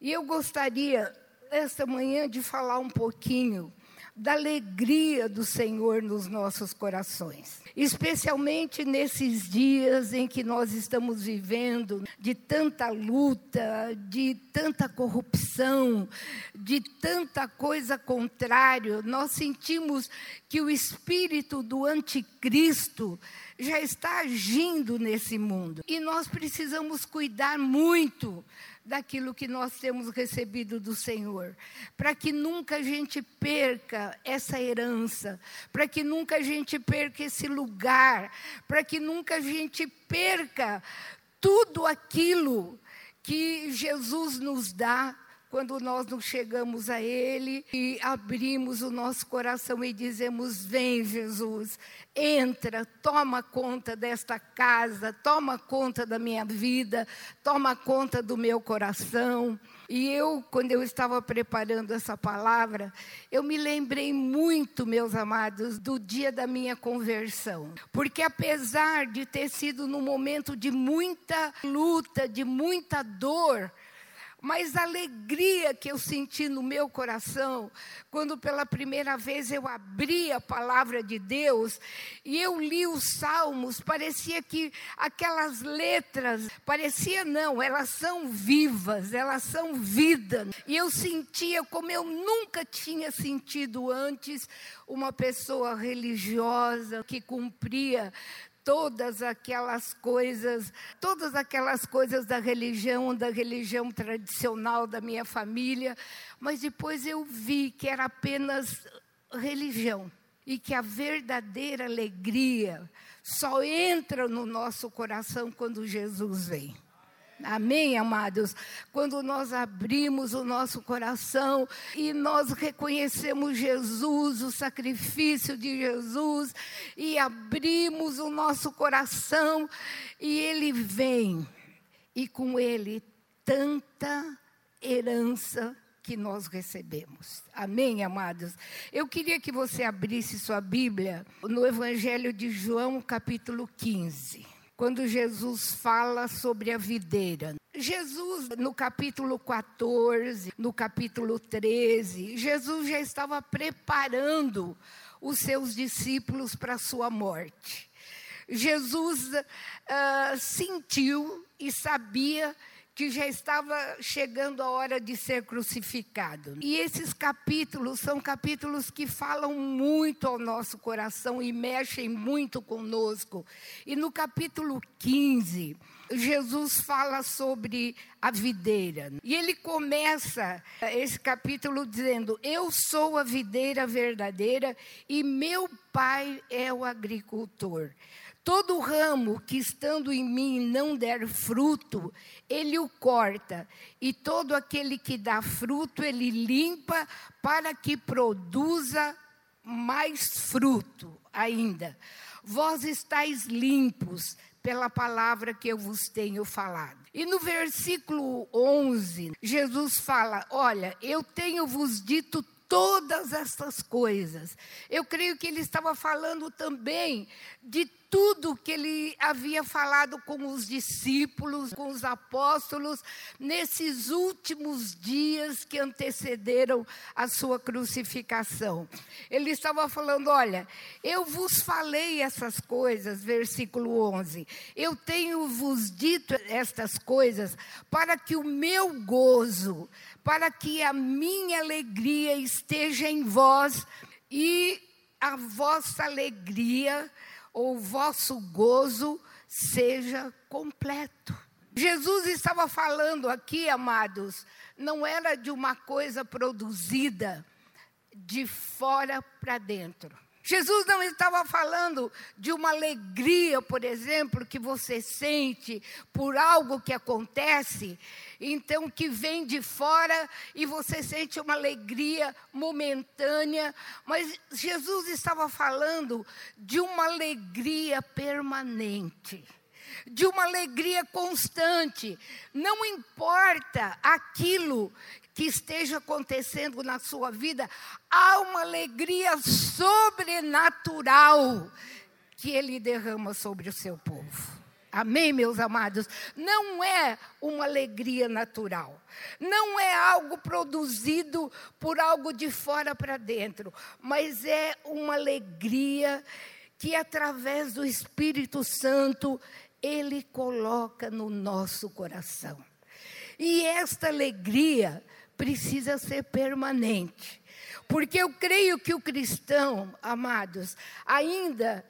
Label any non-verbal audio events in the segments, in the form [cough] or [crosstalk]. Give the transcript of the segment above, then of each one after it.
E eu gostaria, esta manhã, de falar um pouquinho da alegria do Senhor nos nossos corações, especialmente nesses dias em que nós estamos vivendo de tanta luta, de tanta corrupção, de tanta coisa contrária, nós sentimos que o espírito do anticristo já está agindo nesse mundo. E nós precisamos cuidar muito daquilo que nós temos recebido do Senhor, para que nunca a gente perca essa herança, para que nunca a gente perca esse lugar, para que nunca a gente perca tudo aquilo que Jesus nos dá quando nós nos chegamos a Ele e abrimos o nosso coração e dizemos: Vem, Jesus, entra, toma conta desta casa, toma conta da minha vida, toma conta do meu coração. E eu, quando eu estava preparando essa palavra, eu me lembrei muito, meus amados, do dia da minha conversão. Porque apesar de ter sido num momento de muita luta, de muita dor, mas a alegria que eu senti no meu coração, quando pela primeira vez eu abri a palavra de Deus e eu li os salmos, parecia que aquelas letras, parecia não, elas são vivas, elas são vida. E eu sentia como eu nunca tinha sentido antes uma pessoa religiosa que cumpria todas aquelas coisas, todas aquelas coisas da religião, da religião tradicional da minha família, mas depois eu vi que era apenas religião e que a verdadeira alegria só entra no nosso coração quando Jesus vem. Amém, amados? Quando nós abrimos o nosso coração e nós reconhecemos Jesus, o sacrifício de Jesus, e abrimos o nosso coração, e Ele vem, e com Ele tanta herança que nós recebemos. Amém, amados? Eu queria que você abrisse sua Bíblia no Evangelho de João, capítulo 15 quando Jesus fala sobre a videira. Jesus, no capítulo 14, no capítulo 13, Jesus já estava preparando os seus discípulos para a sua morte. Jesus uh, sentiu e sabia que já estava chegando a hora de ser crucificado. E esses capítulos são capítulos que falam muito ao nosso coração e mexem muito conosco. E no capítulo 15, Jesus fala sobre a videira. E ele começa esse capítulo dizendo: Eu sou a videira verdadeira e meu pai é o agricultor. Todo ramo que estando em mim não der fruto, ele o corta, e todo aquele que dá fruto, ele limpa para que produza mais fruto ainda. Vós estáis limpos pela palavra que eu vos tenho falado. E no versículo 11, Jesus fala: Olha, eu tenho vos dito todas essas coisas. Eu creio que ele estava falando também de tudo que ele havia falado com os discípulos, com os apóstolos, nesses últimos dias que antecederam a sua crucificação. Ele estava falando: olha, eu vos falei essas coisas, versículo 11, eu tenho vos dito estas coisas para que o meu gozo, para que a minha alegria esteja em vós e a vossa alegria ou o vosso gozo seja completo. Jesus estava falando aqui, amados, não era de uma coisa produzida de fora para dentro. Jesus não estava falando de uma alegria, por exemplo, que você sente por algo que acontece, então que vem de fora e você sente uma alegria momentânea, mas Jesus estava falando de uma alegria permanente de uma alegria constante. Não importa aquilo que esteja acontecendo na sua vida, há uma alegria sobrenatural que Ele derrama sobre o seu povo. Amém, meus amados? Não é uma alegria natural. Não é algo produzido por algo de fora para dentro, mas é uma alegria que através do Espírito Santo ele coloca no nosso coração. E esta alegria precisa ser permanente. Porque eu creio que o cristão, amados, ainda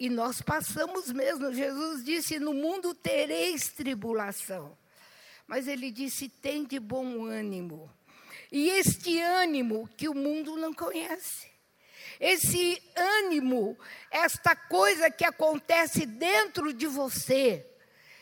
e nós passamos mesmo. Jesus disse: No mundo tereis tribulação. Mas ele disse: Tem de bom ânimo. E este ânimo que o mundo não conhece. Esse ânimo, esta coisa que acontece dentro de você,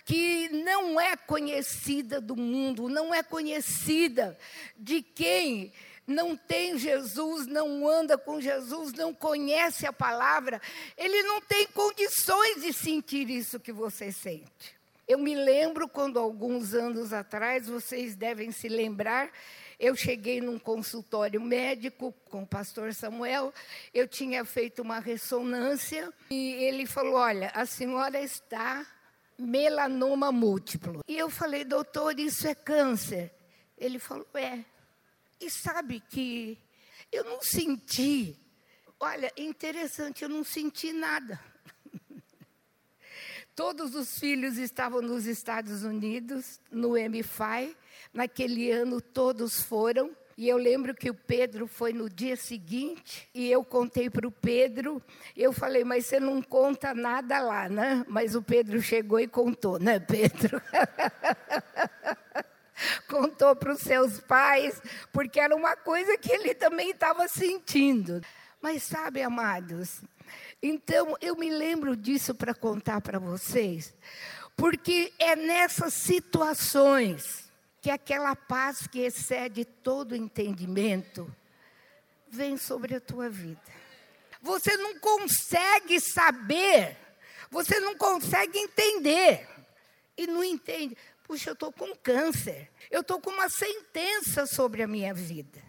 que não é conhecida do mundo, não é conhecida de quem não tem Jesus, não anda com Jesus, não conhece a palavra, ele não tem condições de sentir isso que você sente. Eu me lembro quando, alguns anos atrás, vocês devem se lembrar, eu cheguei num consultório médico com o pastor Samuel, eu tinha feito uma ressonância e ele falou: Olha, a senhora está melanoma múltiplo. E eu falei, doutor, isso é câncer? Ele falou: É. E sabe que eu não senti, olha, interessante, eu não senti nada. [laughs] Todos os filhos estavam nos Estados Unidos, no MFI. Naquele ano, todos foram. E eu lembro que o Pedro foi no dia seguinte, e eu contei para o Pedro, eu falei, mas você não conta nada lá, né? Mas o Pedro chegou e contou, né, Pedro? [laughs] contou para os seus pais, porque era uma coisa que ele também estava sentindo. Mas sabe, amados, então eu me lembro disso para contar para vocês, porque é nessas situações que aquela paz que excede todo entendimento vem sobre a tua vida. Você não consegue saber, você não consegue entender, e não entende. Puxa, eu estou com câncer. Eu estou com uma sentença sobre a minha vida.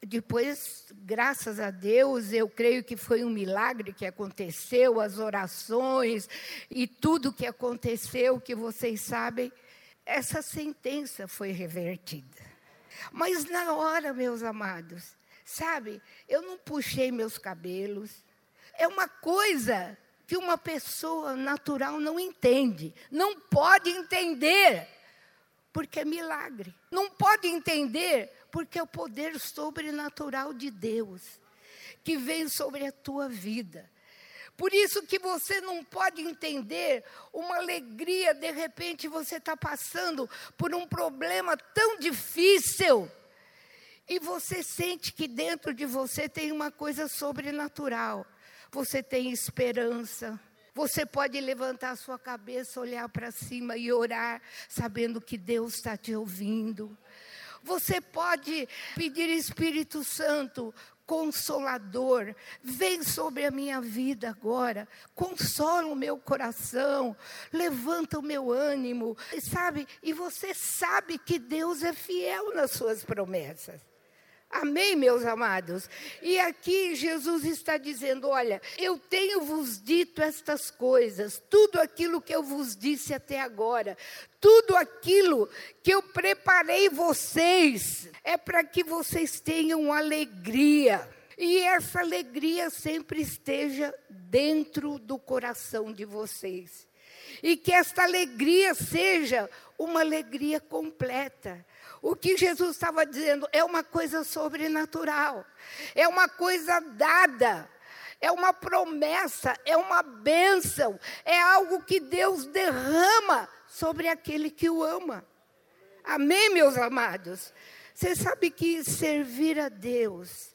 Depois, graças a Deus, eu creio que foi um milagre que aconteceu, as orações e tudo que aconteceu, que vocês sabem, essa sentença foi revertida. Mas na hora, meus amados, sabe, eu não puxei meus cabelos. É uma coisa que uma pessoa natural não entende, não pode entender, porque é milagre. Não pode entender, porque é o poder sobrenatural de Deus que vem sobre a tua vida. Por isso que você não pode entender uma alegria, de repente você está passando por um problema tão difícil. E você sente que dentro de você tem uma coisa sobrenatural você tem esperança. Você pode levantar a sua cabeça, olhar para cima e orar, sabendo que Deus está te ouvindo. Você pode pedir Espírito Santo, consolador, vem sobre a minha vida agora, consola o meu coração, levanta o meu ânimo, sabe? E você sabe que Deus é fiel nas suas promessas. Amém, meus amados? E aqui Jesus está dizendo: Olha, eu tenho vos dito estas coisas, tudo aquilo que eu vos disse até agora, tudo aquilo que eu preparei vocês, é para que vocês tenham alegria. E essa alegria sempre esteja dentro do coração de vocês. E que esta alegria seja uma alegria completa o que Jesus estava dizendo é uma coisa sobrenatural, é uma coisa dada, é uma promessa, é uma bênção, é algo que Deus derrama sobre aquele que o ama. Amém, meus amados? Você sabe que servir a Deus,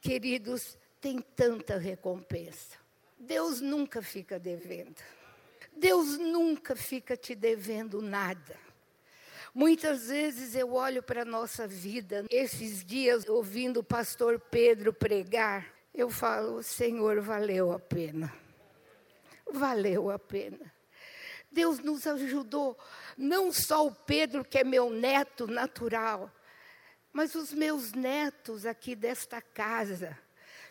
queridos, tem tanta recompensa. Deus nunca fica devendo. Deus nunca fica te devendo nada. Muitas vezes eu olho para a nossa vida, esses dias, ouvindo o pastor Pedro pregar, eu falo: Senhor, valeu a pena. Valeu a pena. Deus nos ajudou, não só o Pedro, que é meu neto natural, mas os meus netos aqui desta casa.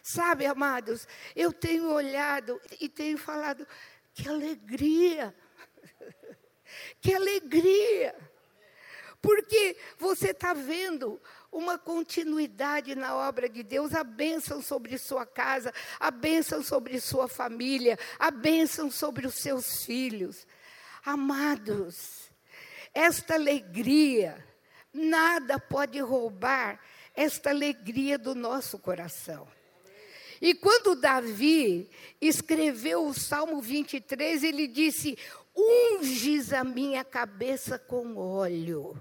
Sabe, amados, eu tenho olhado e tenho falado, que alegria [laughs] Que alegria! Porque você está vendo uma continuidade na obra de Deus, a bênção sobre sua casa, a bênção sobre sua família, a bênção sobre os seus filhos. Amados, esta alegria, nada pode roubar esta alegria do nosso coração. E quando Davi escreveu o Salmo 23, ele disse: Unges a minha cabeça com óleo,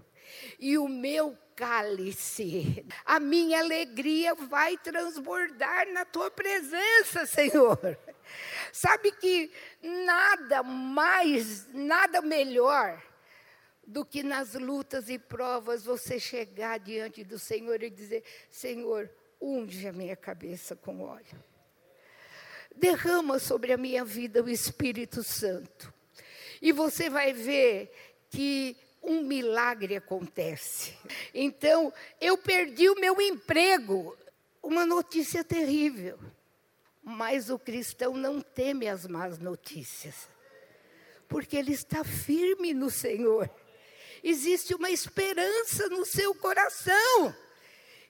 e o meu cálice. A minha alegria vai transbordar na tua presença, Senhor. Sabe que nada mais, nada melhor do que nas lutas e provas você chegar diante do Senhor e dizer: Senhor, unge a minha cabeça com óleo. Derrama sobre a minha vida o Espírito Santo. E você vai ver que um milagre acontece. Então, eu perdi o meu emprego, uma notícia terrível. Mas o cristão não teme as más notícias, porque ele está firme no Senhor. Existe uma esperança no seu coração.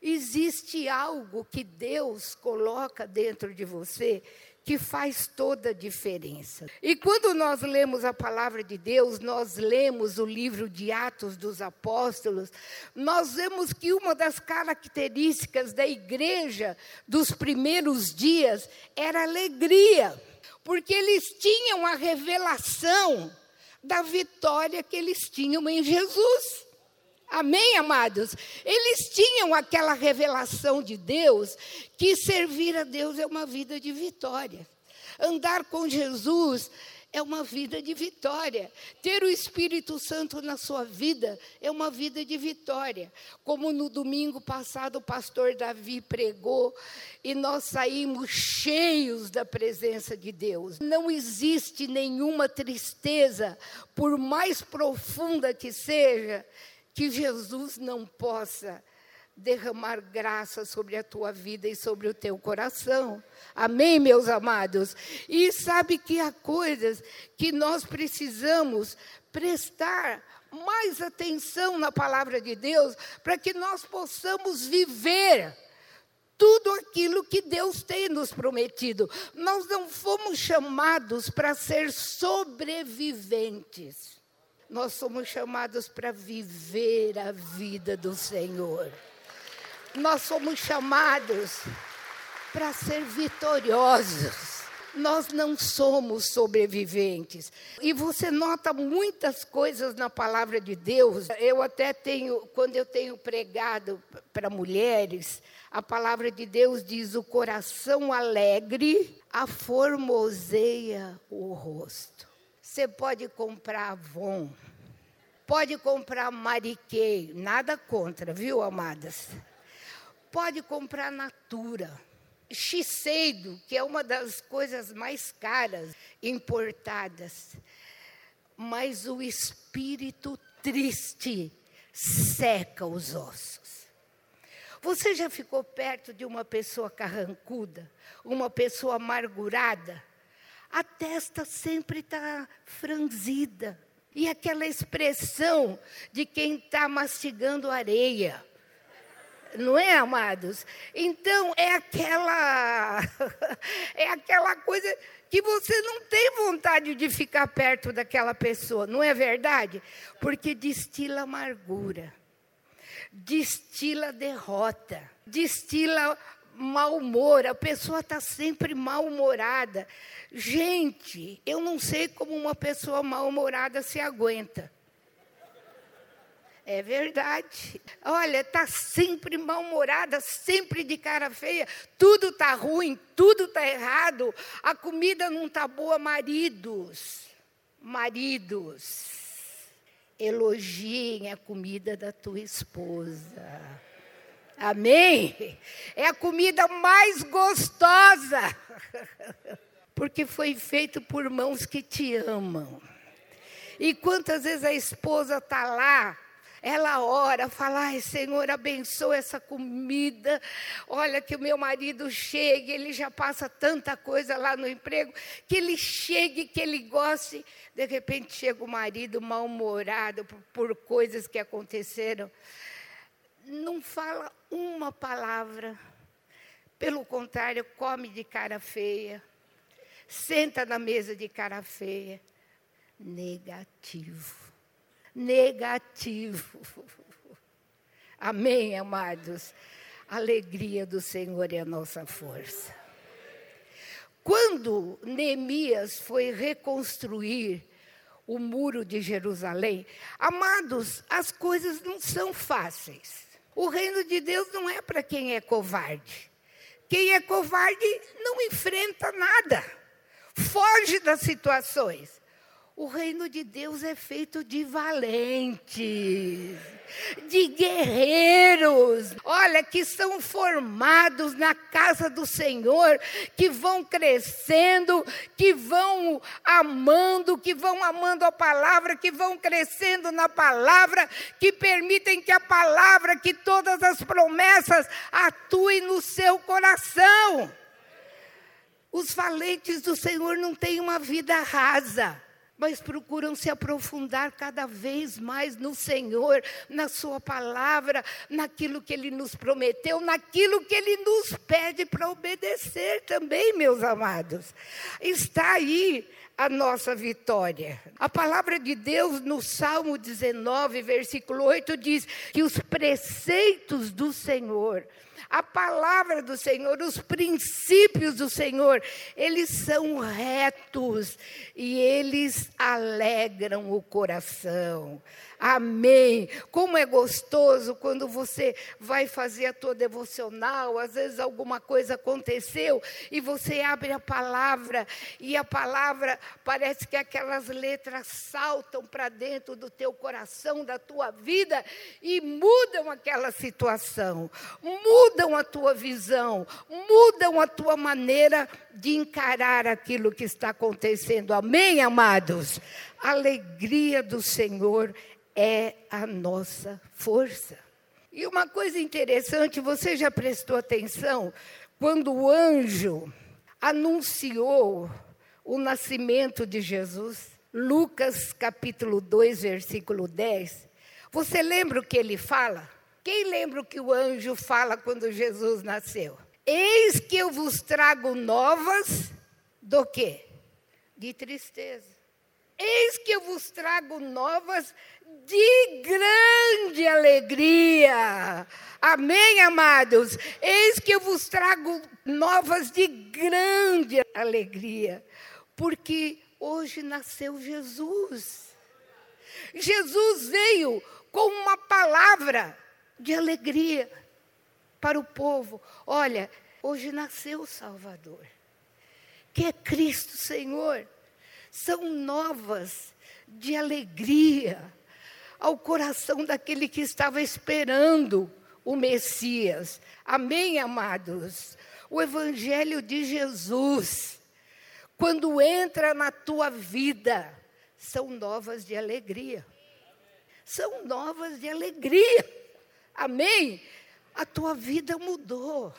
Existe algo que Deus coloca dentro de você que faz toda a diferença. E quando nós lemos a palavra de Deus, nós lemos o livro de Atos dos Apóstolos, nós vemos que uma das características da igreja dos primeiros dias era alegria, porque eles tinham a revelação da vitória que eles tinham em Jesus. Amém, amados? Eles tinham aquela revelação de Deus que servir a Deus é uma vida de vitória. Andar com Jesus é uma vida de vitória. Ter o Espírito Santo na sua vida é uma vida de vitória. Como no domingo passado o pastor Davi pregou e nós saímos cheios da presença de Deus. Não existe nenhuma tristeza, por mais profunda que seja, que Jesus não possa derramar graça sobre a tua vida e sobre o teu coração. Amém, meus amados? E sabe que há coisas que nós precisamos prestar mais atenção na palavra de Deus para que nós possamos viver tudo aquilo que Deus tem nos prometido. Nós não fomos chamados para ser sobreviventes nós somos chamados para viver a vida do Senhor. Nós somos chamados para ser vitoriosos. Nós não somos sobreviventes. E você nota muitas coisas na palavra de Deus. Eu até tenho, quando eu tenho pregado para mulheres, a palavra de Deus diz: o coração alegre aformoseia o rosto. Você pode comprar Avon, pode comprar Mariquei, nada contra, viu, amadas? Pode comprar Natura, Xiseido, que é uma das coisas mais caras importadas. Mas o espírito triste seca os ossos. Você já ficou perto de uma pessoa carrancuda, uma pessoa amargurada? A testa sempre está franzida. E aquela expressão de quem está mastigando areia. Não é, amados? Então, é aquela. [laughs] é aquela coisa que você não tem vontade de ficar perto daquela pessoa, não é verdade? Porque destila amargura, destila derrota, destila mau humor, a pessoa está sempre mal-humorada. Gente, eu não sei como uma pessoa mal-humorada se aguenta. É verdade. Olha, está sempre mal-humorada, sempre de cara feia, tudo está ruim, tudo está errado, a comida não está boa. Maridos, maridos, elogiem a comida da tua esposa. Amém? É a comida mais gostosa, porque foi feito por mãos que te amam. E quantas vezes a esposa está lá, ela ora, fala: Ai, Senhor, abençoa essa comida. Olha, que o meu marido chegue, ele já passa tanta coisa lá no emprego, que ele chegue, que ele goste. De repente chega o marido mal-humorado por, por coisas que aconteceram. Não fala uma palavra. Pelo contrário, come de cara feia. Senta na mesa de cara feia. Negativo negativo. [laughs] Amém, amados? A alegria do Senhor é a nossa força. Quando Neemias foi reconstruir o muro de Jerusalém, amados, as coisas não são fáceis. O reino de Deus não é para quem é covarde. Quem é covarde não enfrenta nada, foge das situações. O reino de Deus é feito de valentes, de guerreiros, olha, que são formados na casa do Senhor, que vão crescendo, que vão amando, que vão amando a palavra, que vão crescendo na palavra, que permitem que a palavra, que todas as promessas atuem no seu coração. Os valentes do Senhor não têm uma vida rasa mas procuram se aprofundar cada vez mais no Senhor, na Sua palavra, naquilo que Ele nos prometeu, naquilo que Ele nos pede para obedecer também, meus amados. Está aí a nossa vitória. A palavra de Deus no Salmo 19, versículo 8 diz que os preceitos do Senhor a palavra do Senhor, os princípios do Senhor, eles são retos e eles alegram o coração. Amém. Como é gostoso quando você vai fazer a tua devocional, às vezes alguma coisa aconteceu e você abre a palavra e a palavra parece que aquelas letras saltam para dentro do teu coração, da tua vida e mudam aquela situação, mudam a tua visão, mudam a tua maneira de encarar aquilo que está acontecendo. Amém, amados? A alegria do Senhor é a nossa força. E uma coisa interessante, você já prestou atenção quando o anjo anunciou o nascimento de Jesus? Lucas capítulo 2, versículo 10. Você lembra o que ele fala? Quem lembra o que o anjo fala quando Jesus nasceu? Eis que eu vos trago novas do quê? De tristeza. Eis que eu vos trago novas de grande alegria. Amém, amados? Eis que eu vos trago novas de grande alegria, porque hoje nasceu Jesus. Jesus veio com uma palavra de alegria para o povo. Olha, hoje nasceu o Salvador, que é Cristo Senhor. São novas de alegria ao coração daquele que estava esperando o Messias. Amém, amados? O Evangelho de Jesus, quando entra na tua vida, são novas de alegria. São novas de alegria. Amém? A tua vida mudou.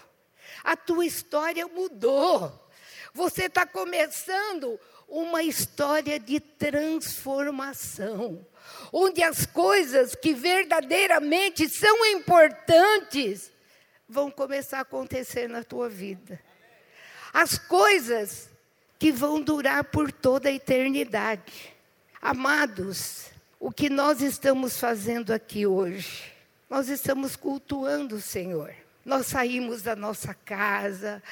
A tua história mudou. Você está começando uma história de transformação onde as coisas que verdadeiramente são importantes vão começar a acontecer na tua vida. As coisas que vão durar por toda a eternidade. Amados, o que nós estamos fazendo aqui hoje? Nós estamos cultuando o Senhor. Nós saímos da nossa casa,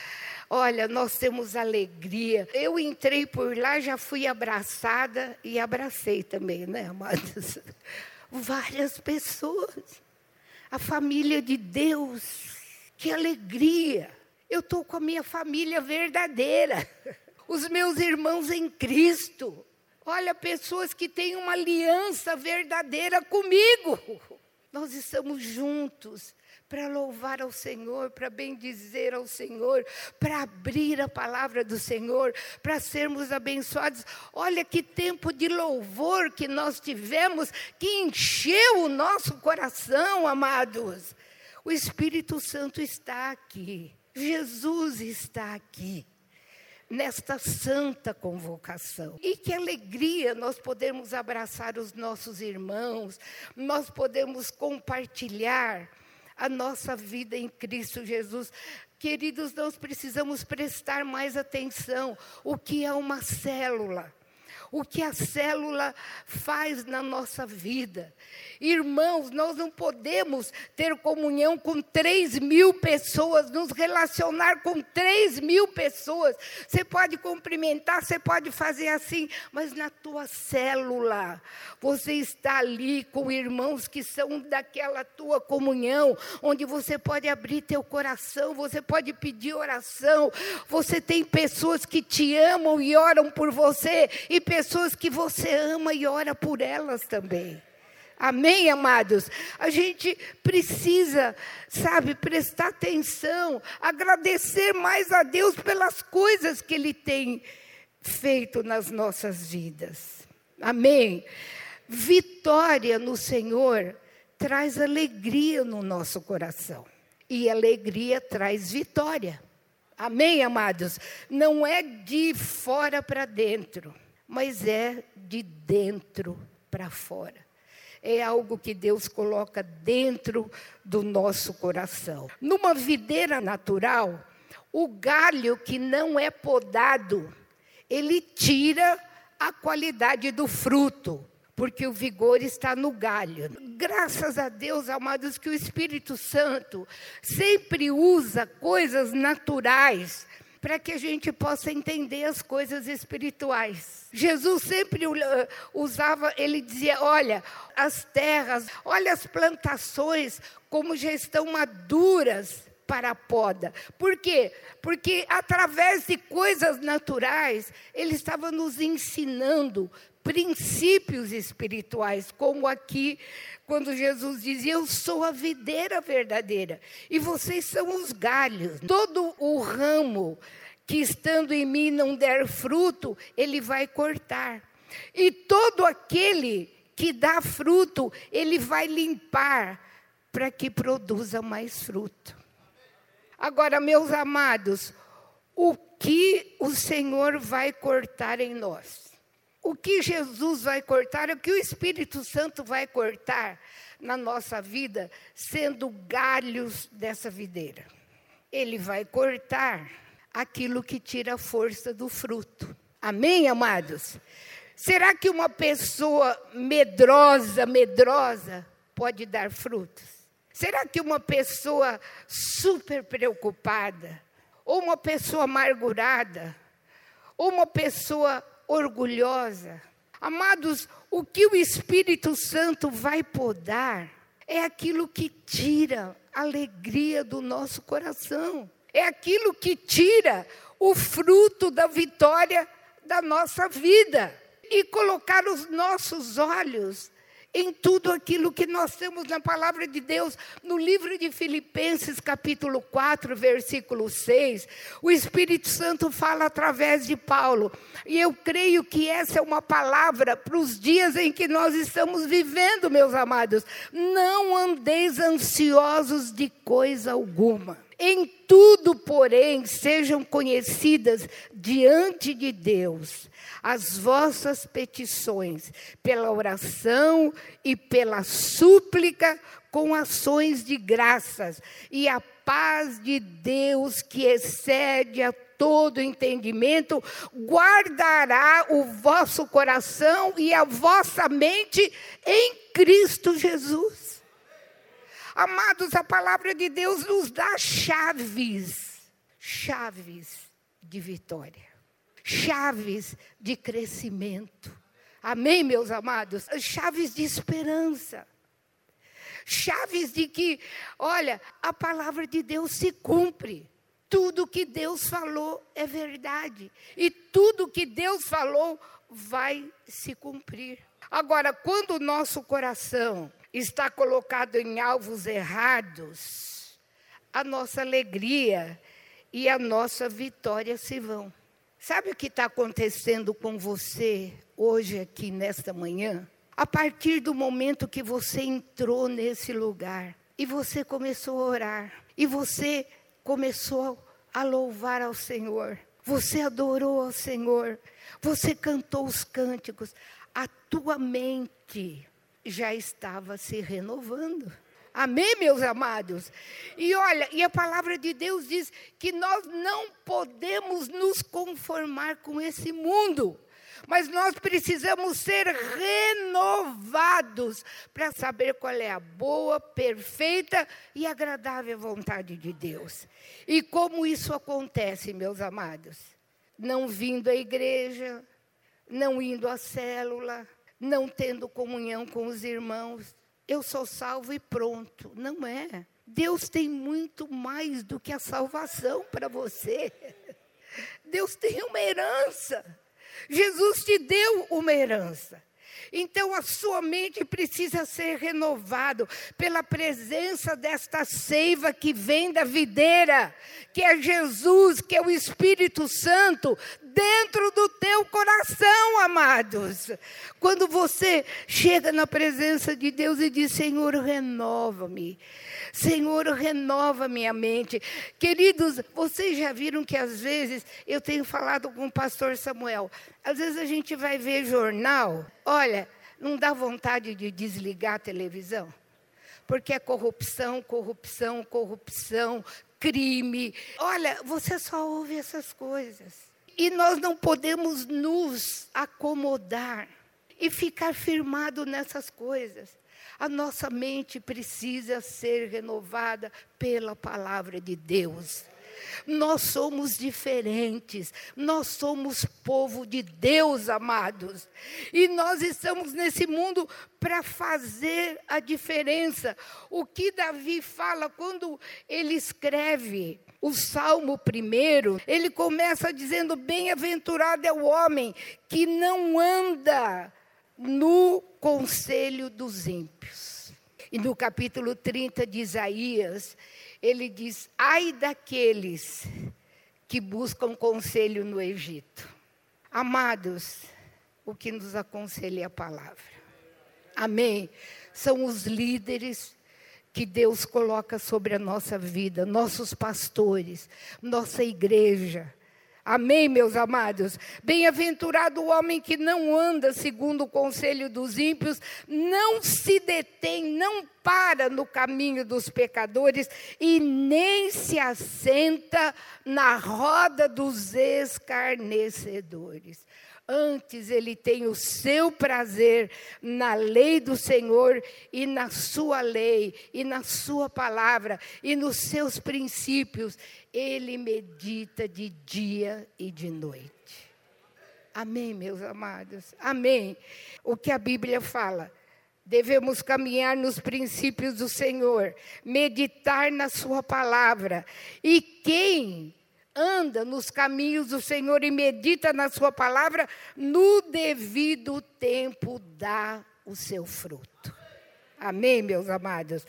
Olha, nós temos alegria. Eu entrei por lá, já fui abraçada e abracei também, né, amados? [laughs] Várias pessoas. A família de Deus. Que alegria. Eu estou com a minha família verdadeira. [laughs] Os meus irmãos em Cristo. Olha, pessoas que têm uma aliança verdadeira comigo. [laughs] Nós estamos juntos para louvar ao Senhor, para bendizer ao Senhor, para abrir a palavra do Senhor, para sermos abençoados. Olha que tempo de louvor que nós tivemos, que encheu o nosso coração, amados. O Espírito Santo está aqui, Jesus está aqui nesta santa convocação. E que alegria nós podemos abraçar os nossos irmãos, nós podemos compartilhar a nossa vida em Cristo Jesus. Queridos, nós precisamos prestar mais atenção o que é uma célula o que a célula faz na nossa vida. Irmãos, nós não podemos ter comunhão com 3 mil pessoas, nos relacionar com 3 mil pessoas. Você pode cumprimentar, você pode fazer assim, mas na tua célula, você está ali com irmãos que são daquela tua comunhão, onde você pode abrir teu coração, você pode pedir oração, você tem pessoas que te amam e oram por você, e pessoas pessoas que você ama e ora por elas também. Amém, amados? A gente precisa, sabe, prestar atenção, agradecer mais a Deus pelas coisas que Ele tem feito nas nossas vidas. Amém? Vitória no Senhor traz alegria no nosso coração. E alegria traz vitória. Amém, amados? Não é de fora para dentro mas é de dentro para fora. É algo que Deus coloca dentro do nosso coração. Numa videira natural, o galho que não é podado, ele tira a qualidade do fruto, porque o vigor está no galho. Graças a Deus, amados, que o Espírito Santo sempre usa coisas naturais para que a gente possa entender as coisas espirituais. Jesus sempre usava, ele dizia: olha, as terras, olha as plantações, como já estão maduras para a poda. Por quê? Porque através de coisas naturais, ele estava nos ensinando princípios espirituais, como aqui, quando Jesus dizia: Eu sou a videira verdadeira, e vocês são os galhos. Todo o ramo que estando em mim não der fruto, ele vai cortar. E todo aquele que dá fruto, ele vai limpar para que produza mais fruto. Agora, meus amados, o que o Senhor vai cortar em nós? O que Jesus vai cortar, o que o Espírito Santo vai cortar na nossa vida, sendo galhos dessa videira. Ele vai cortar aquilo que tira a força do fruto. Amém, amados? Será que uma pessoa medrosa, medrosa, pode dar frutos? Será que uma pessoa super preocupada, ou uma pessoa amargurada, ou uma pessoa orgulhosa. Amados, o que o Espírito Santo vai podar é aquilo que tira a alegria do nosso coração, é aquilo que tira o fruto da vitória da nossa vida e colocar os nossos olhos em tudo aquilo que nós temos na palavra de Deus. No livro de Filipenses, capítulo 4, versículo 6, o Espírito Santo fala através de Paulo. E eu creio que essa é uma palavra para os dias em que nós estamos vivendo, meus amados. Não andeis ansiosos de coisa alguma. Em tudo, porém, sejam conhecidas diante de Deus as vossas petições pela oração e pela súplica com ações de graças, e a paz de Deus que excede a todo entendimento, guardará o vosso coração e a vossa mente em Cristo Jesus. Amados, a palavra de Deus nos dá chaves, chaves de vitória chaves de crescimento. Amém, meus amados? Chaves de esperança. Chaves de que, olha, a palavra de Deus se cumpre. Tudo que Deus falou é verdade. E tudo que Deus falou vai se cumprir. Agora, quando o nosso coração está colocado em alvos errados, a nossa alegria e a nossa vitória se vão. Sabe o que está acontecendo com você hoje, aqui nesta manhã? A partir do momento que você entrou nesse lugar e você começou a orar, e você começou a louvar ao Senhor, você adorou ao Senhor, você cantou os cânticos, a tua mente já estava se renovando. Amém, meus amados? E olha, e a palavra de Deus diz que nós não podemos nos conformar com esse mundo, mas nós precisamos ser renovados para saber qual é a boa, perfeita e agradável vontade de Deus. E como isso acontece, meus amados? Não vindo à igreja, não indo à célula, não tendo comunhão com os irmãos, eu sou salvo e pronto. Não é. Deus tem muito mais do que a salvação para você. [laughs] Deus tem uma herança. Jesus te deu uma herança. Então a sua mente precisa ser renovado pela presença desta seiva que vem da videira, que é Jesus, que é o Espírito Santo, dentro do teu coração, amados. Quando você chega na presença de Deus e diz: Senhor, renova-me. Senhor, renova minha mente. Queridos, vocês já viram que às vezes eu tenho falado com o pastor Samuel, às vezes a gente vai ver jornal, olha, não dá vontade de desligar a televisão? Porque é corrupção, corrupção, corrupção, crime. Olha, você só ouve essas coisas. E nós não podemos nos acomodar e ficar firmado nessas coisas. A nossa mente precisa ser renovada pela palavra de Deus. Nós somos diferentes, nós somos povo de Deus, amados, e nós estamos nesse mundo para fazer a diferença. O que Davi fala quando ele escreve o Salmo primeiro, ele começa dizendo: Bem-aventurado é o homem que não anda no conselho dos ímpios. E no capítulo 30 de Isaías, ele diz: ai daqueles que buscam conselho no Egito. Amados, o que nos aconselha é a palavra. Amém. São os líderes que Deus coloca sobre a nossa vida, nossos pastores, nossa igreja, Amém, meus amados? Bem-aventurado o homem que não anda segundo o conselho dos ímpios, não se detém, não para no caminho dos pecadores e nem se assenta na roda dos escarnecedores. Antes ele tem o seu prazer na lei do Senhor e na sua lei e na sua palavra e nos seus princípios. Ele medita de dia e de noite. Amém, meus amados. Amém. O que a Bíblia fala? Devemos caminhar nos princípios do Senhor, meditar na Sua palavra. E quem anda nos caminhos do Senhor e medita na Sua palavra, no devido tempo dá o seu fruto. Amém, meus amados?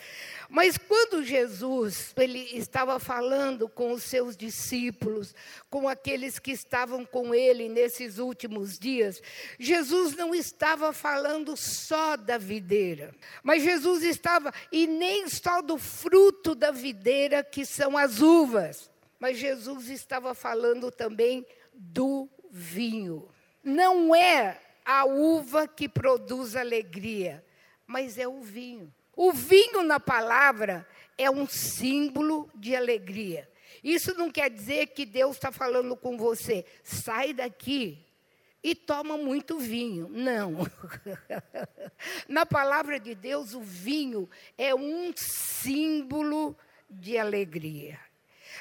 Mas quando Jesus ele estava falando com os seus discípulos, com aqueles que estavam com ele nesses últimos dias, Jesus não estava falando só da videira, mas Jesus estava e nem só do fruto da videira que são as uvas. Mas Jesus estava falando também do vinho. Não é a uva que produz alegria, mas é o vinho. O vinho na palavra é um símbolo de alegria. Isso não quer dizer que Deus está falando com você, sai daqui e toma muito vinho. Não. [laughs] na palavra de Deus, o vinho é um símbolo de alegria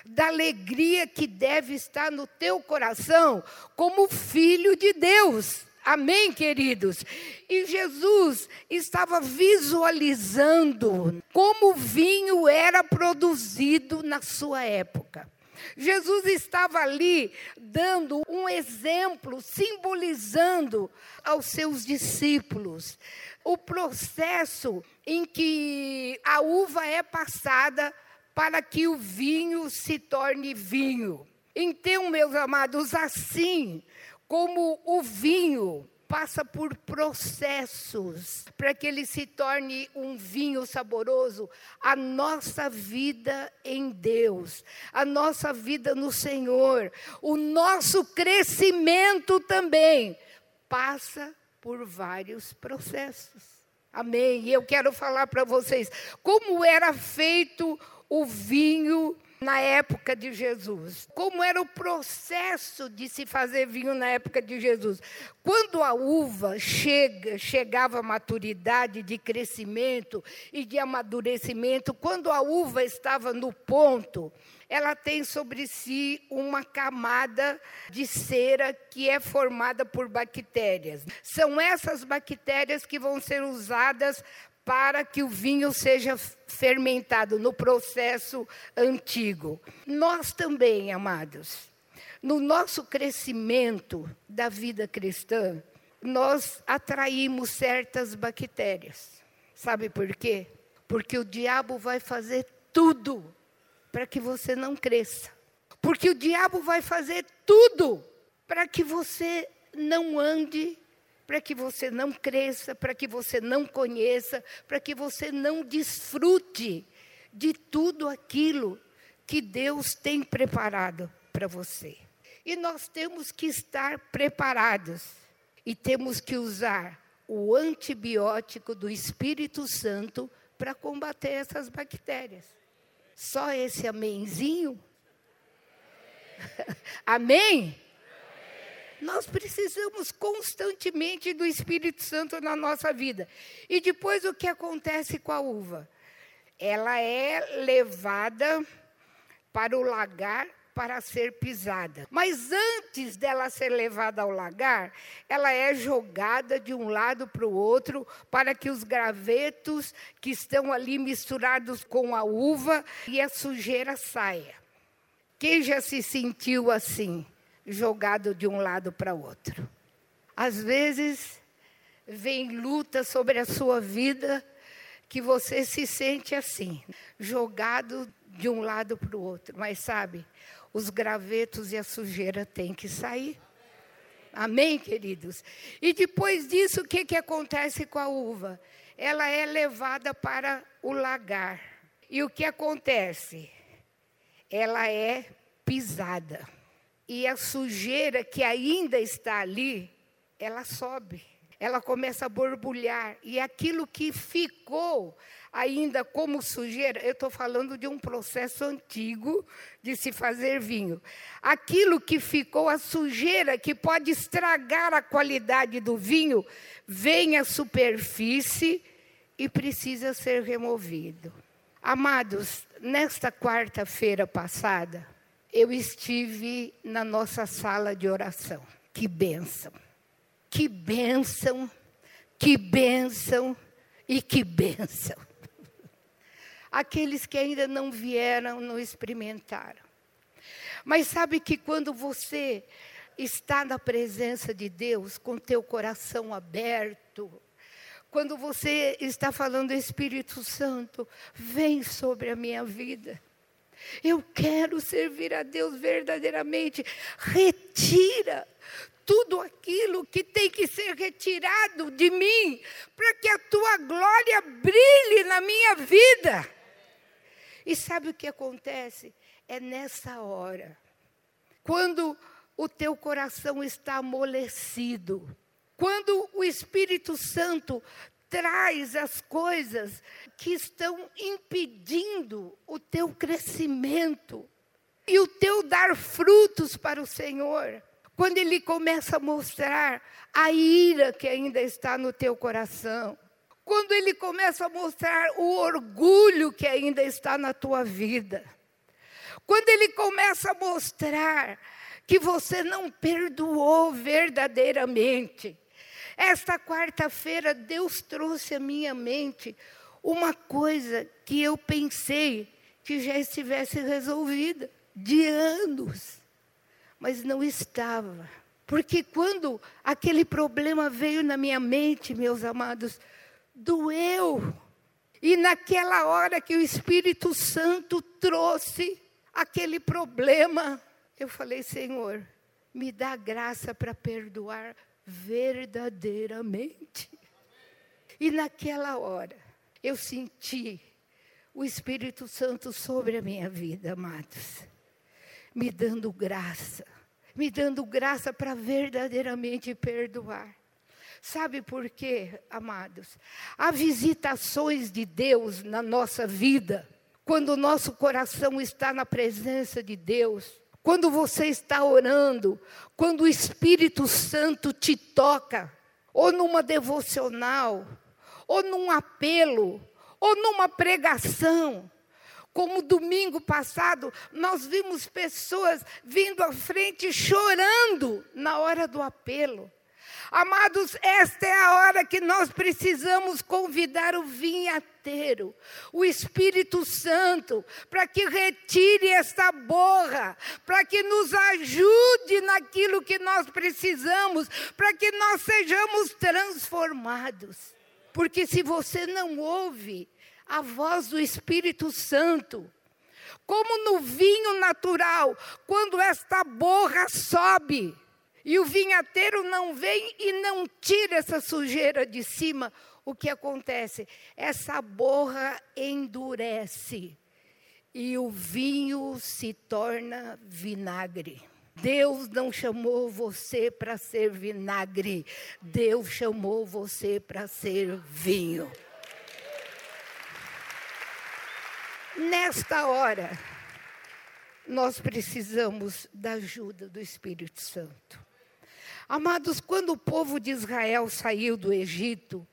da alegria que deve estar no teu coração como filho de Deus. Amém, queridos? E Jesus estava visualizando como o vinho era produzido na sua época. Jesus estava ali dando um exemplo, simbolizando aos seus discípulos o processo em que a uva é passada para que o vinho se torne vinho. Então, meus amados, assim como o vinho passa por processos para que ele se torne um vinho saboroso. A nossa vida em Deus, a nossa vida no Senhor, o nosso crescimento também passa por vários processos. Amém. E eu quero falar para vocês como era feito o vinho na época de Jesus. Como era o processo de se fazer vinho na época de Jesus? Quando a uva chega, chegava à maturidade de crescimento e de amadurecimento, quando a uva estava no ponto, ela tem sobre si uma camada de cera que é formada por bactérias. São essas bactérias que vão ser usadas para que o vinho seja fermentado no processo antigo. Nós também, amados, no nosso crescimento da vida cristã, nós atraímos certas bactérias. Sabe por quê? Porque o diabo vai fazer tudo para que você não cresça. Porque o diabo vai fazer tudo para que você não ande para que você não cresça, para que você não conheça, para que você não desfrute de tudo aquilo que Deus tem preparado para você. E nós temos que estar preparados e temos que usar o antibiótico do Espírito Santo para combater essas bactérias. Só esse amenzinho? [laughs] Amém? Nós precisamos constantemente do Espírito Santo na nossa vida. E depois o que acontece com a uva? Ela é levada para o lagar para ser pisada. Mas antes dela ser levada ao lagar, ela é jogada de um lado para o outro para que os gravetos que estão ali misturados com a uva e a sujeira saia. Quem já se sentiu assim? Jogado de um lado para outro. Às vezes, vem luta sobre a sua vida que você se sente assim, jogado de um lado para o outro. Mas sabe, os gravetos e a sujeira têm que sair. Amém, queridos? E depois disso, o que, que acontece com a uva? Ela é levada para o lagar. E o que acontece? Ela é pisada e a sujeira que ainda está ali, ela sobe, ela começa a borbulhar, e aquilo que ficou ainda como sujeira, eu estou falando de um processo antigo de se fazer vinho. Aquilo que ficou, a sujeira que pode estragar a qualidade do vinho, vem à superfície e precisa ser removido. Amados, nesta quarta-feira passada, eu estive na nossa sala de oração. Que bênção! Que bênção! Que bênção! E que bênção! Aqueles que ainda não vieram, não experimentaram. Mas sabe que quando você está na presença de Deus, com teu coração aberto, quando você está falando, Espírito Santo, vem sobre a minha vida. Eu quero servir a Deus verdadeiramente. Retira tudo aquilo que tem que ser retirado de mim, para que a tua glória brilhe na minha vida. E sabe o que acontece? É nessa hora, quando o teu coração está amolecido, quando o Espírito Santo traz as coisas que estão impedindo o teu crescimento e o teu dar frutos para o Senhor. Quando Ele começa a mostrar a ira que ainda está no teu coração, quando Ele começa a mostrar o orgulho que ainda está na tua vida, quando Ele começa a mostrar que você não perdoou verdadeiramente, esta quarta-feira, Deus trouxe à minha mente uma coisa que eu pensei que já estivesse resolvida de anos, mas não estava. Porque quando aquele problema veio na minha mente, meus amados, doeu. E naquela hora que o Espírito Santo trouxe aquele problema, eu falei: Senhor, me dá graça para perdoar verdadeiramente. E naquela hora, eu senti o Espírito Santo sobre a minha vida, amados, me dando graça, me dando graça para verdadeiramente perdoar. Sabe por quê, amados? Há visitações de Deus na nossa vida, quando o nosso coração está na presença de Deus, quando você está orando, quando o Espírito Santo te toca, ou numa devocional, ou num apelo, ou numa pregação. Como domingo passado, nós vimos pessoas vindo à frente chorando na hora do apelo. Amados, esta é a hora que nós precisamos convidar o vinhateiro, o Espírito Santo, para que retire esta borra, para que nos ajude naquilo que nós precisamos, para que nós sejamos transformados. Porque se você não ouve a voz do Espírito Santo, como no vinho natural, quando esta borra sobe, e o vinhateiro não vem e não tira essa sujeira de cima, o que acontece? Essa borra endurece e o vinho se torna vinagre. Deus não chamou você para ser vinagre, Deus chamou você para ser vinho. Nesta hora, nós precisamos da ajuda do Espírito Santo. Amados, quando o povo de Israel saiu do Egito,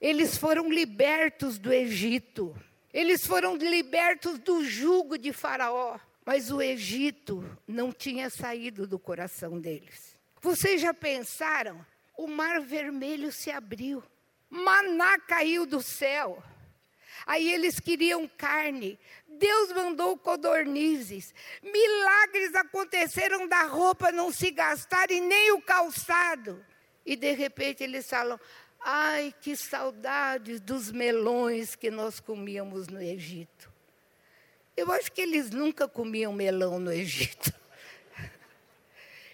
eles foram libertos do Egito. Eles foram libertos do jugo de Faraó. Mas o Egito não tinha saído do coração deles. Vocês já pensaram? O mar vermelho se abriu. Maná caiu do céu. Aí eles queriam carne. Deus mandou codornizes. Milagres aconteceram da roupa não se gastar e nem o calçado. E de repente eles falam: ai, que saudades dos melões que nós comíamos no Egito. Eu acho que eles nunca comiam melão no Egito. [laughs]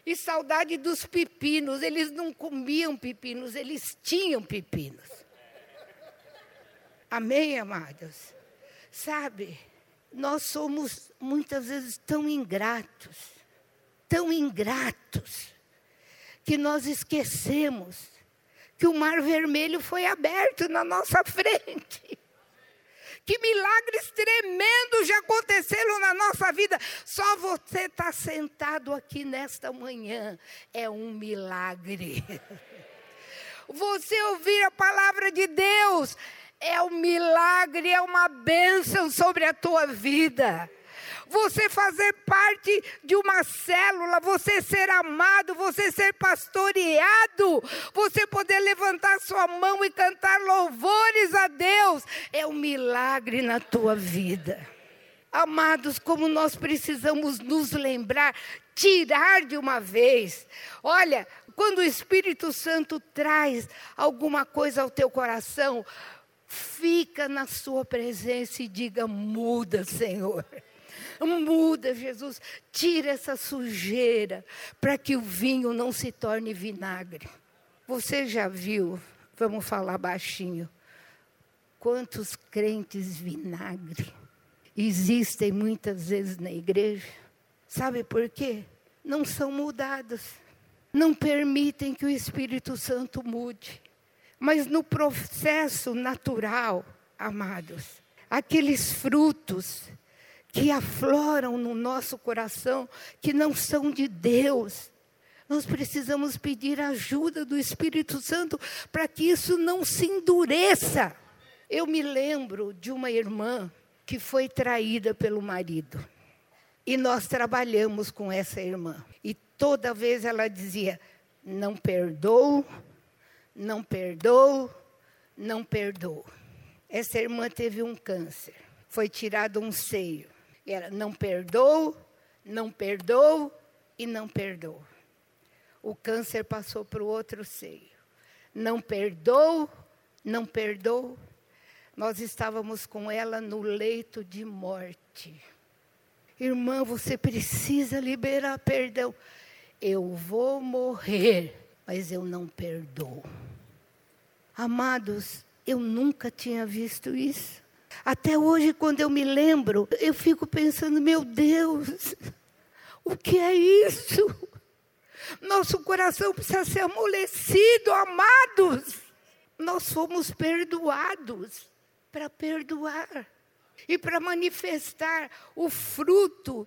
E saudade dos pepinos, eles não comiam pepinos, eles tinham pepinos. Amém, amados? Sabe, nós somos muitas vezes tão ingratos, tão ingratos, que nós esquecemos que o mar vermelho foi aberto na nossa [laughs] frente. Que milagres tremendos já aconteceram na nossa vida. Só você está sentado aqui nesta manhã é um milagre. [laughs] Você ouvir a palavra de Deus é um milagre, é uma bênção sobre a tua vida. Você fazer parte de uma célula, você ser amado, você ser pastoreado, você poder levantar sua mão e cantar louvores a Deus, é um milagre na tua vida. Amados, como nós precisamos nos lembrar, tirar de uma vez. Olha, quando o Espírito Santo traz alguma coisa ao teu coração, Fica na sua presença e diga: muda, Senhor. Muda, Jesus. Tira essa sujeira para que o vinho não se torne vinagre. Você já viu, vamos falar baixinho, quantos crentes vinagre existem muitas vezes na igreja? Sabe por quê? Não são mudados. Não permitem que o Espírito Santo mude. Mas no processo natural, amados, aqueles frutos que afloram no nosso coração, que não são de Deus, nós precisamos pedir ajuda do Espírito Santo para que isso não se endureça. Eu me lembro de uma irmã que foi traída pelo marido. E nós trabalhamos com essa irmã. E toda vez ela dizia: Não perdoo, não perdoo, não perdoo. Essa irmã teve um câncer, foi tirado um seio. E ela não perdoo, não perdoo e não perdoo. O câncer passou para o outro seio. Não perdoo, não perdoou. Nós estávamos com ela no leito de morte. Irmã, você precisa liberar perdão. Eu vou morrer, mas eu não perdoo. Amados, eu nunca tinha visto isso. Até hoje, quando eu me lembro, eu fico pensando: meu Deus, o que é isso? Nosso coração precisa ser amolecido, amados. Nós fomos perdoados para perdoar e para manifestar o fruto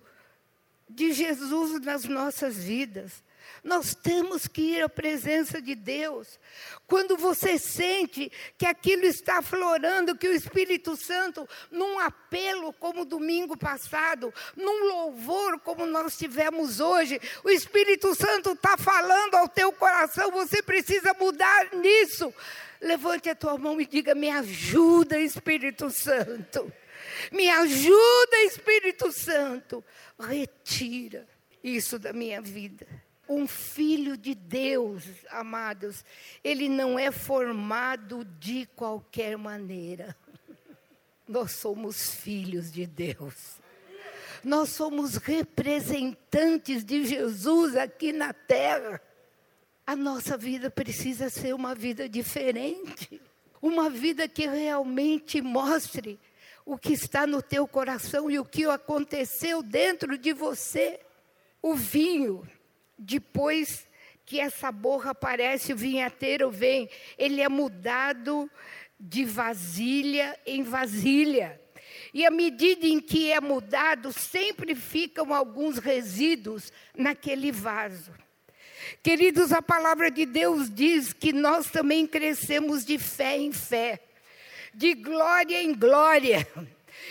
de Jesus nas nossas vidas. Nós temos que ir à presença de Deus. Quando você sente que aquilo está florando, que o Espírito Santo, num apelo como domingo passado, num louvor como nós tivemos hoje, o Espírito Santo está falando ao teu coração, você precisa mudar nisso. Levante a tua mão e diga: Me ajuda, Espírito Santo. Me ajuda, Espírito Santo. Retira isso da minha vida. Um filho de Deus, amados, ele não é formado de qualquer maneira. [laughs] Nós somos filhos de Deus. Nós somos representantes de Jesus aqui na terra. A nossa vida precisa ser uma vida diferente. Uma vida que realmente mostre o que está no teu coração e o que aconteceu dentro de você. O vinho depois que essa borra aparece, o vinhateiro vem, ele é mudado de vasilha em vasilha. E à medida em que é mudado, sempre ficam alguns resíduos naquele vaso. Queridos, a palavra de Deus diz que nós também crescemos de fé em fé, de glória em glória.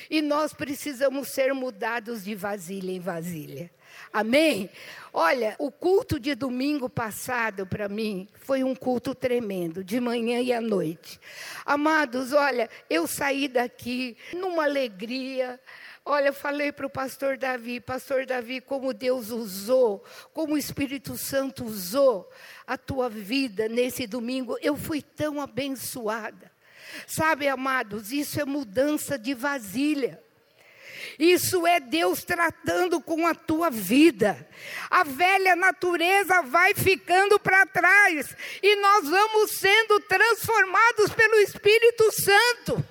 E nós precisamos ser mudados de vasilha em vasilha. Amém? Olha, o culto de domingo passado para mim foi um culto tremendo, de manhã e à noite. Amados, olha, eu saí daqui numa alegria. Olha, eu falei para o pastor Davi, pastor Davi, como Deus usou, como o Espírito Santo usou a tua vida nesse domingo. Eu fui tão abençoada. Sabe, amados, isso é mudança de vasilha. Isso é Deus tratando com a tua vida. A velha natureza vai ficando para trás e nós vamos sendo transformados pelo Espírito Santo.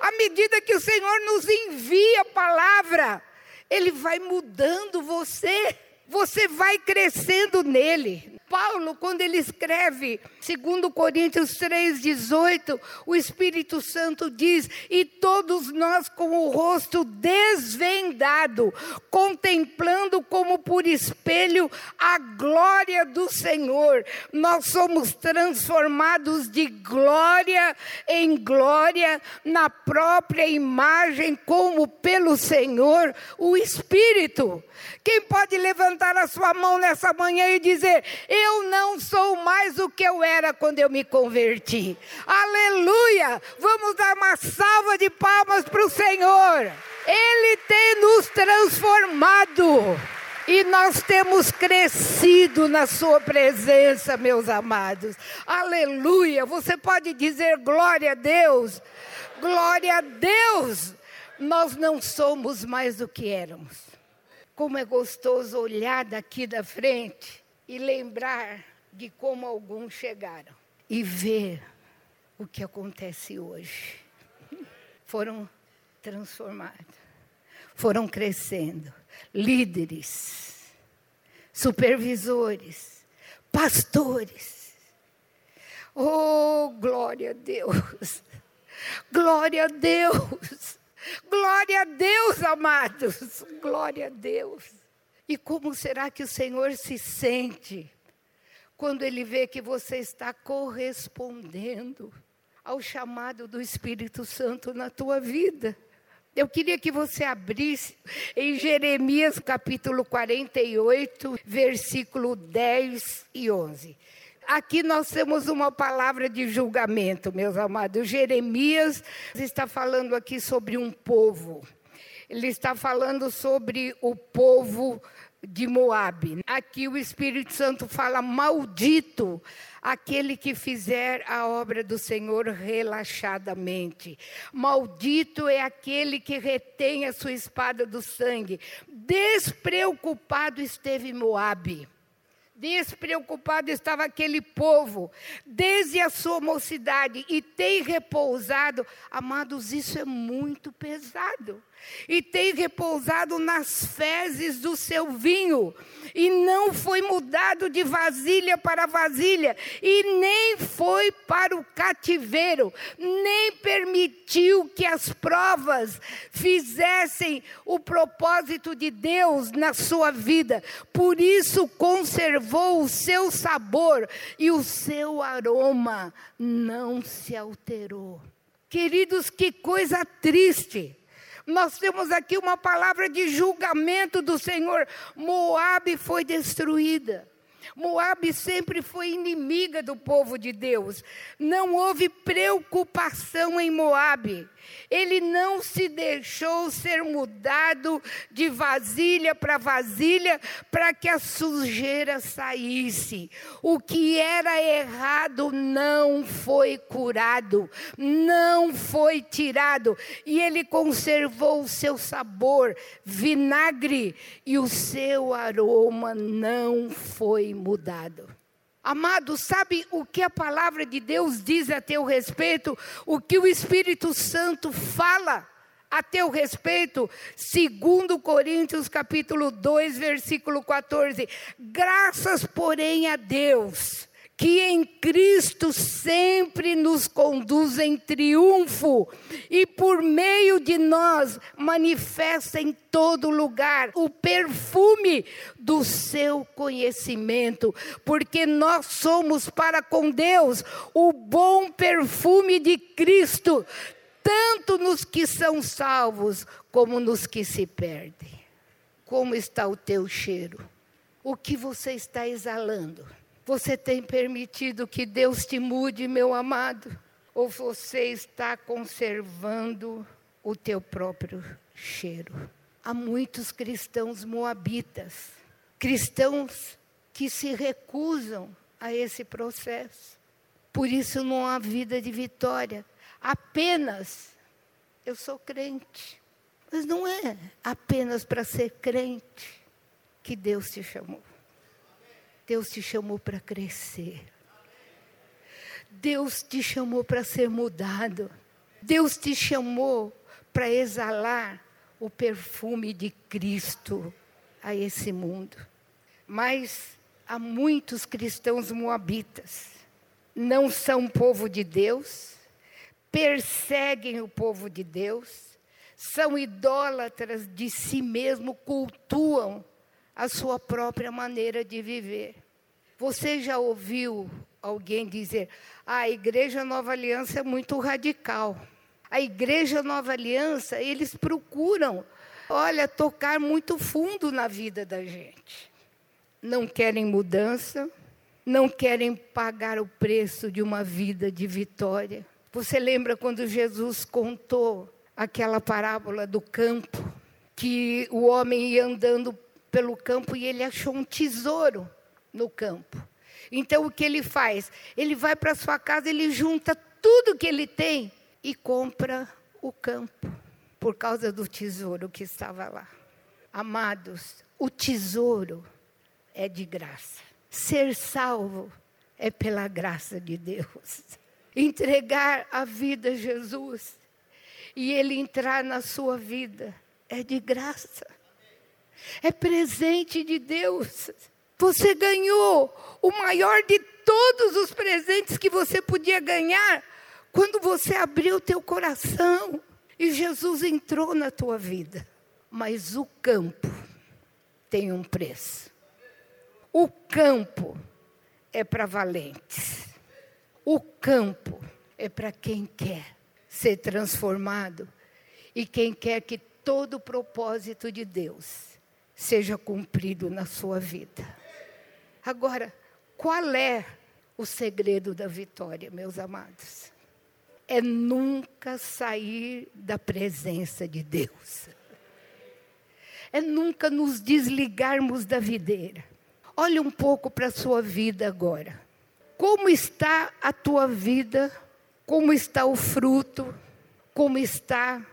À medida que o Senhor nos envia a palavra, ele vai mudando você, você vai crescendo nele. Paulo, quando ele escreve, segundo Coríntios 3:18, o Espírito Santo diz: "E todos nós com o rosto desvendado, contemplando como por espelho a glória do Senhor, nós somos transformados de glória em glória na própria imagem como pelo Senhor, o Espírito." Quem pode levantar a sua mão nessa manhã e dizer: Eu não sou mais o que eu era quando eu me converti? Aleluia! Vamos dar uma salva de palmas para o Senhor. Ele tem nos transformado. E nós temos crescido na Sua presença, meus amados. Aleluia! Você pode dizer glória a Deus. Glória a Deus! Nós não somos mais do que éramos. Como é gostoso olhar daqui da frente e lembrar de como alguns chegaram e ver o que acontece hoje. Foram transformados, foram crescendo, líderes, supervisores, pastores. Oh, glória a Deus! Glória a Deus! Glória a Deus, amados. Glória a Deus. E como será que o Senhor se sente quando Ele vê que você está correspondendo ao chamado do Espírito Santo na tua vida? Eu queria que você abrisse em Jeremias capítulo 48, versículo 10 e 11. Aqui nós temos uma palavra de julgamento, meus amados. Jeremias está falando aqui sobre um povo. Ele está falando sobre o povo de Moabe. Aqui o Espírito Santo fala: maldito aquele que fizer a obra do Senhor relaxadamente. Maldito é aquele que retém a sua espada do sangue. Despreocupado esteve Moabe. Despreocupado estava aquele povo, desde a sua mocidade, e tem repousado. Amados, isso é muito pesado e tem repousado nas fezes do seu vinho, e não foi mudado de vasilha para vasilha, e nem foi para o cativeiro, nem permitiu que as provas fizessem o propósito de Deus na sua vida, por isso conservou o seu sabor e o seu aroma não se alterou. Queridos, que coisa triste. Nós temos aqui uma palavra de julgamento do Senhor. Moabe foi destruída. Moabe sempre foi inimiga do povo de Deus. Não houve preocupação em Moabe. Ele não se deixou ser mudado de vasilha para vasilha para que a sujeira saísse. O que era errado não foi curado, não foi tirado, e ele conservou o seu sabor, vinagre, e o seu aroma não foi mudado. Amado, sabe o que a palavra de Deus diz a teu respeito? O que o Espírito Santo fala a teu respeito? Segundo Coríntios capítulo 2, versículo 14. Graças, porém, a Deus que em Cristo sempre nos conduz em triunfo e por meio de nós manifesta em todo lugar o perfume do seu conhecimento, porque nós somos para com Deus o bom perfume de Cristo, tanto nos que são salvos como nos que se perdem. Como está o teu cheiro? O que você está exalando? Você tem permitido que Deus te mude, meu amado? Ou você está conservando o teu próprio cheiro? Há muitos cristãos moabitas, cristãos que se recusam a esse processo. Por isso não há vida de vitória. Apenas eu sou crente. Mas não é apenas para ser crente que Deus te chamou. Deus te chamou para crescer. Deus te chamou para ser mudado. Deus te chamou para exalar o perfume de Cristo a esse mundo. Mas há muitos cristãos moabitas, não são povo de Deus, perseguem o povo de Deus, são idólatras de si mesmo, cultuam a sua própria maneira de viver. Você já ouviu alguém dizer: ah, a Igreja Nova Aliança é muito radical. A Igreja Nova Aliança, eles procuram, olha, tocar muito fundo na vida da gente. Não querem mudança, não querem pagar o preço de uma vida de vitória. Você lembra quando Jesus contou aquela parábola do campo, que o homem ia andando pelo campo e ele achou um tesouro no campo. Então o que ele faz? Ele vai para sua casa, ele junta tudo que ele tem e compra o campo por causa do tesouro que estava lá. Amados, o tesouro é de graça. Ser salvo é pela graça de Deus. [laughs] Entregar a vida a Jesus e ele entrar na sua vida é de graça é presente de Deus. Você ganhou o maior de todos os presentes que você podia ganhar quando você abriu o teu coração e Jesus entrou na tua vida. Mas o campo tem um preço. O campo é para valentes. O campo é para quem quer ser transformado e quem quer que todo o propósito de Deus seja cumprido na sua vida. Agora, qual é o segredo da vitória, meus amados? É nunca sair da presença de Deus. é nunca nos desligarmos da videira. Olhe um pouco para a sua vida agora. Como está a tua vida? Como está o fruto? Como está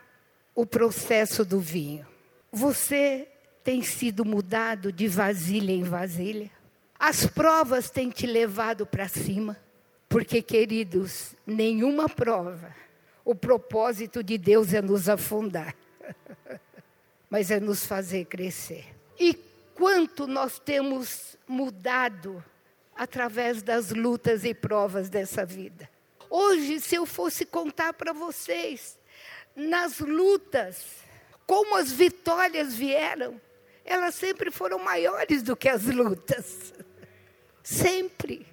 o processo do vinho? Você tem sido mudado de vasilha em vasilha? As provas têm te levado para cima? Porque, queridos, nenhuma prova, o propósito de Deus é nos afundar, [laughs] mas é nos fazer crescer. E quanto nós temos mudado através das lutas e provas dessa vida. Hoje, se eu fosse contar para vocês, nas lutas, como as vitórias vieram, elas sempre foram maiores do que as lutas. Sempre.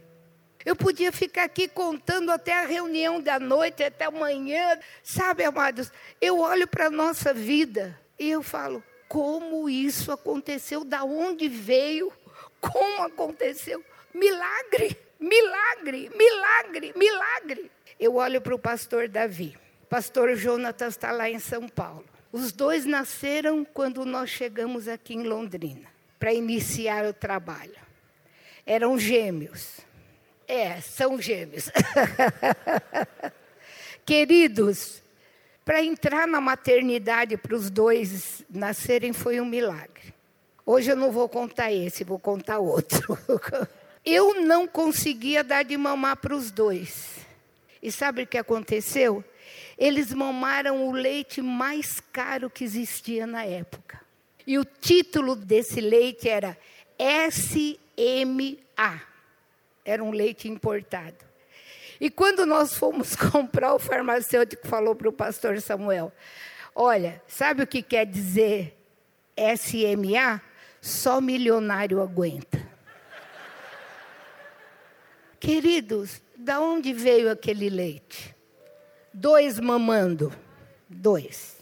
Eu podia ficar aqui contando até a reunião da noite, até amanhã. Sabe, amados, eu olho para a nossa vida e eu falo: como isso aconteceu? Da onde veio? Como aconteceu? Milagre, milagre, milagre, milagre. Eu olho para o pastor Davi. Pastor Jonatas está lá em São Paulo. Os dois nasceram quando nós chegamos aqui em Londrina para iniciar o trabalho. Eram gêmeos. É, são gêmeos. [laughs] Queridos, para entrar na maternidade para os dois nascerem foi um milagre. Hoje eu não vou contar esse, vou contar outro. [laughs] Eu não conseguia dar de mamar para os dois. E sabe o que aconteceu? Eles mamaram o leite mais caro que existia na época. E o título desse leite era SMA. Era um leite importado. E quando nós fomos [laughs] comprar, o farmacêutico falou para o pastor Samuel: Olha, sabe o que quer dizer SMA? Só milionário aguenta. Queridos, da onde veio aquele leite? Dois mamando. Dois.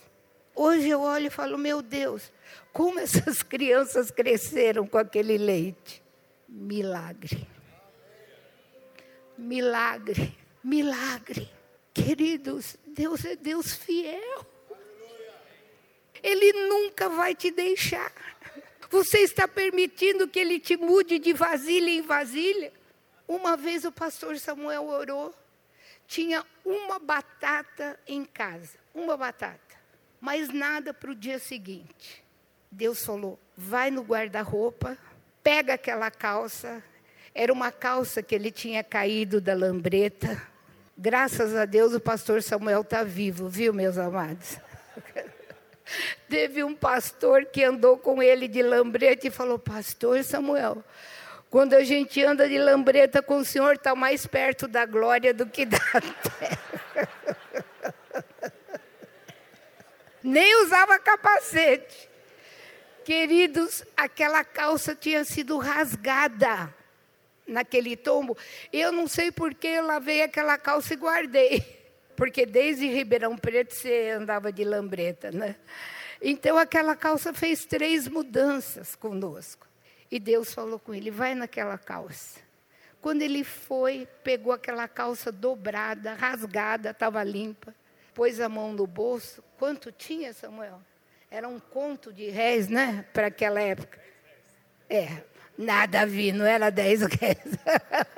Hoje eu olho e falo, meu Deus, como essas [laughs] crianças cresceram com aquele leite? Milagre milagre, milagre. Queridos, Deus é Deus fiel. Ele nunca vai te deixar. Você está permitindo que ele te mude de vasilha em vasilha? Uma vez o pastor Samuel orou, tinha uma batata em casa, uma batata, mas nada para o dia seguinte. Deus falou: vai no guarda-roupa, pega aquela calça, era uma calça que ele tinha caído da lambreta. Graças a Deus o pastor Samuel está vivo, viu, meus amados? [laughs] Teve um pastor que andou com ele de lambreta e falou: Pastor Samuel, quando a gente anda de lambreta com o senhor, está mais perto da glória do que da [laughs] terra. Nem usava capacete. Queridos, aquela calça tinha sido rasgada naquele tombo. Eu não sei porque eu lavei aquela calça e guardei. Porque desde Ribeirão Preto você andava de lambreta, né? Então aquela calça fez três mudanças conosco. E Deus falou com ele: vai naquela calça. Quando ele foi, pegou aquela calça dobrada, rasgada, estava limpa, pôs a mão no bolso. Quanto tinha, Samuel? Era um conto de réis, né? Para aquela época. É, Nada ver, não era dez réis.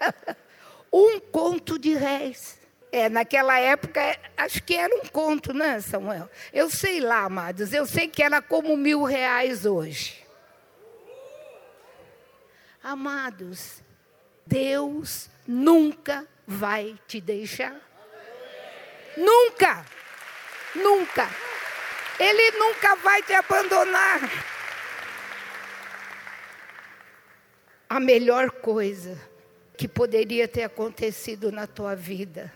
[laughs] um conto de réis. É, naquela época, acho que era um conto, né, Samuel? Eu sei lá, amados, eu sei que era como mil reais hoje. Amados, Deus nunca vai te deixar. Nunca, nunca. Ele nunca vai te abandonar. a melhor coisa que poderia ter acontecido na tua vida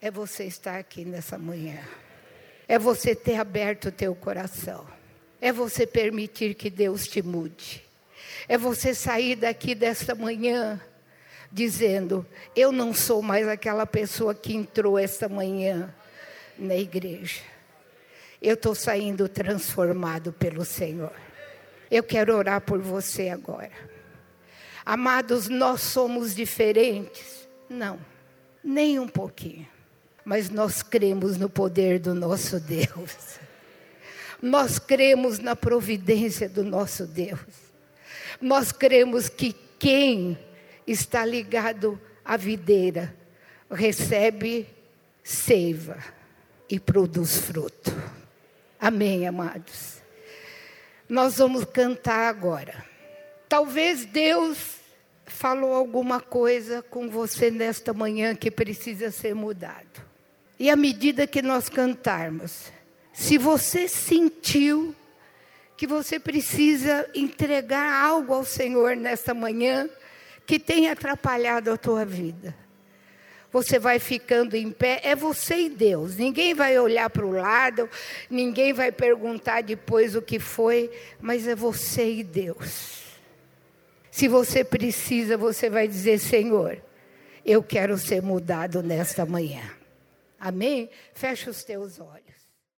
é você estar aqui nessa manhã. É você ter aberto o teu coração. É você permitir que Deus te mude. É você sair daqui desta manhã dizendo: Eu não sou mais aquela pessoa que entrou esta manhã na igreja. Eu estou saindo transformado pelo Senhor. Eu quero orar por você agora. Amados, nós somos diferentes? Não, nem um pouquinho. Mas nós cremos no poder do nosso Deus. Nós cremos na providência do nosso Deus. Nós cremos que quem está ligado à videira recebe seiva e produz fruto. Amém, amados. Nós vamos cantar agora. Talvez Deus falou alguma coisa com você nesta manhã que precisa ser mudado. E à medida que nós cantarmos, se você sentiu que você precisa entregar algo ao Senhor nesta manhã que tem atrapalhado a tua vida, você vai ficando em pé, é você e Deus. Ninguém vai olhar para o lado, ninguém vai perguntar depois o que foi, mas é você e Deus. Se você precisa, você vai dizer: Senhor, eu quero ser mudado nesta manhã. Amém? Fecha os teus olhos.